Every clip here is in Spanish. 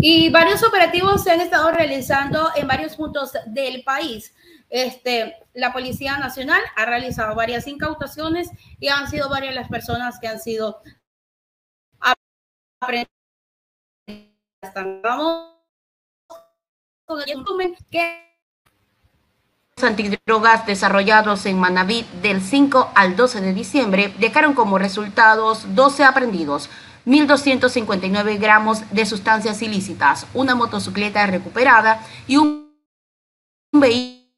Y varios operativos se han estado realizando en varios puntos del país. Este, la Policía Nacional ha realizado varias incautaciones y han sido varias las personas que han sido aprendidas. Vamos antidrogas desarrollados en Manaví del 5 al 12 de diciembre dejaron como resultados 12 aprendidos, 1.259 gramos de sustancias ilícitas, una motocicleta recuperada y un vehículo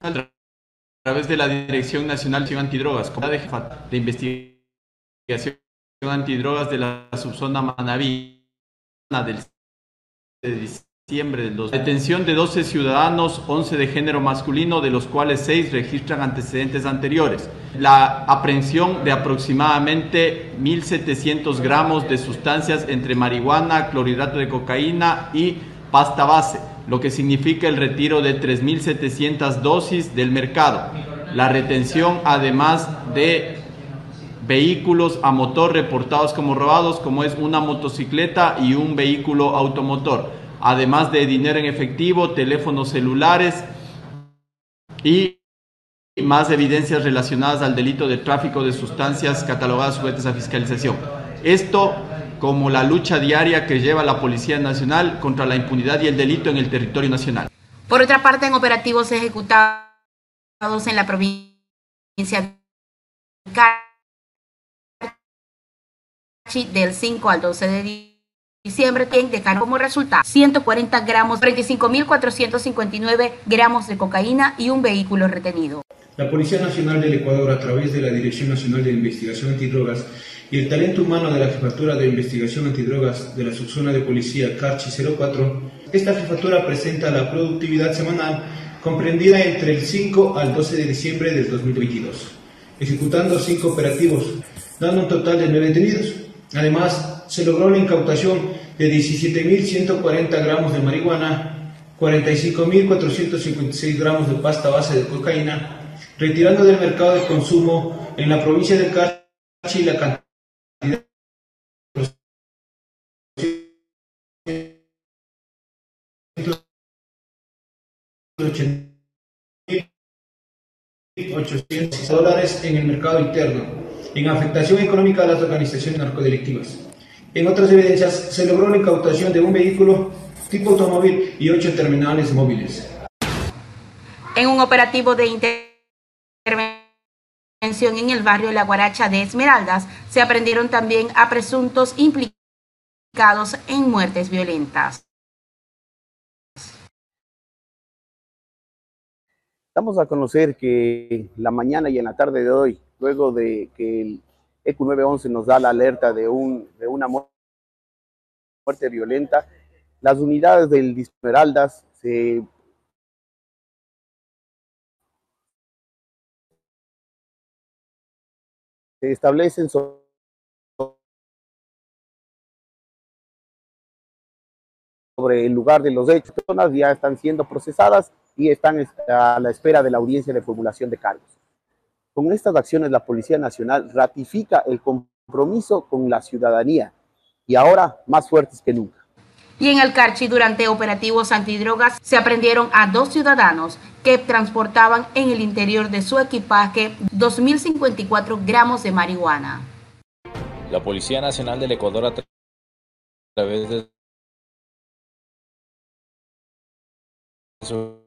a través de la Dirección Nacional de Antidrogas, de investigación antidrogas de la subzona Manaví del del 2000. Detención de 12 ciudadanos, 11 de género masculino, de los cuales 6 registran antecedentes anteriores. La aprehensión de aproximadamente 1.700 gramos de sustancias entre marihuana, clorhidrato de cocaína y pasta base, lo que significa el retiro de 3.700 dosis del mercado. La retención, además de vehículos a motor reportados como robados, como es una motocicleta y un vehículo automotor, además de dinero en efectivo, teléfonos celulares y más evidencias relacionadas al delito de tráfico de sustancias catalogadas sujetas a fiscalización. Esto como la lucha diaria que lleva la Policía Nacional contra la impunidad y el delito en el territorio nacional. Por otra parte, en operativos ejecutados en la provincia de del 5 al 12 de diciembre dejaron como resultado 140 gramos, 35.459 gramos de cocaína y un vehículo retenido. La Policía Nacional del Ecuador, a través de la Dirección Nacional de Investigación Antidrogas y el talento humano de la Jefatura de Investigación Antidrogas de la Subzona de Policía Carchi 04, esta jefatura presenta la productividad semanal comprendida entre el 5 al 12 de diciembre del 2022, ejecutando cinco operativos, dando un total de nueve detenidos. Además, se logró la incautación de 17.140 gramos de marihuana, 45.456 gramos de pasta base de cocaína, retirando del mercado de consumo en la provincia de Carchi la cantidad de 800 dólares en el mercado interno en afectación económica a las organizaciones narcodelictivas. En otras evidencias, se logró la incautación de un vehículo tipo automóvil y ocho terminales móviles. En un operativo de intervención en el barrio La Guaracha de Esmeraldas, se aprendieron también a presuntos implicados en muertes violentas. Damos a conocer que la mañana y en la tarde de hoy luego de que el EQ 911 nos da la alerta de, un, de una muerte violenta, las unidades del Esmeraldas se se establecen sobre el lugar de los hechos. Personas ya están siendo procesadas y están a la espera de la audiencia de formulación de cargos. Con estas acciones la Policía Nacional ratifica el compromiso con la ciudadanía y ahora más fuertes que nunca. Y en el Carchi, durante operativos antidrogas, se aprendieron a dos ciudadanos que transportaban en el interior de su equipaje 2.054 gramos de marihuana. La Policía Nacional del Ecuador, a través de su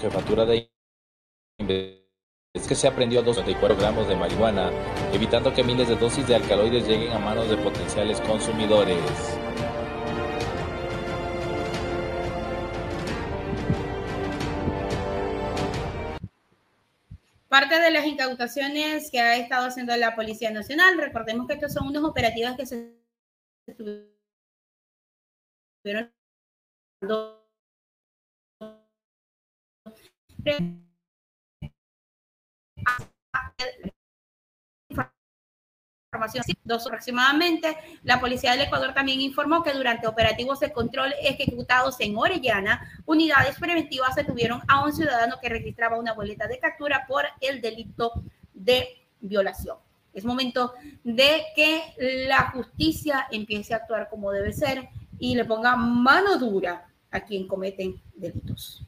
jefatura de es que se aprendió 24 gramos de marihuana, evitando que miles de dosis de alcaloides lleguen a manos de potenciales consumidores. Parte de las incautaciones que ha estado haciendo la Policía Nacional, recordemos que estos son unos operativos que se estuvieron información dos aproximadamente. La policía del Ecuador también informó que durante operativos de control ejecutados en Orellana, unidades preventivas detuvieron a un ciudadano que registraba una boleta de captura por el delito de violación. Es momento de que la justicia empiece a actuar como debe ser y le ponga mano dura a quien cometen delitos.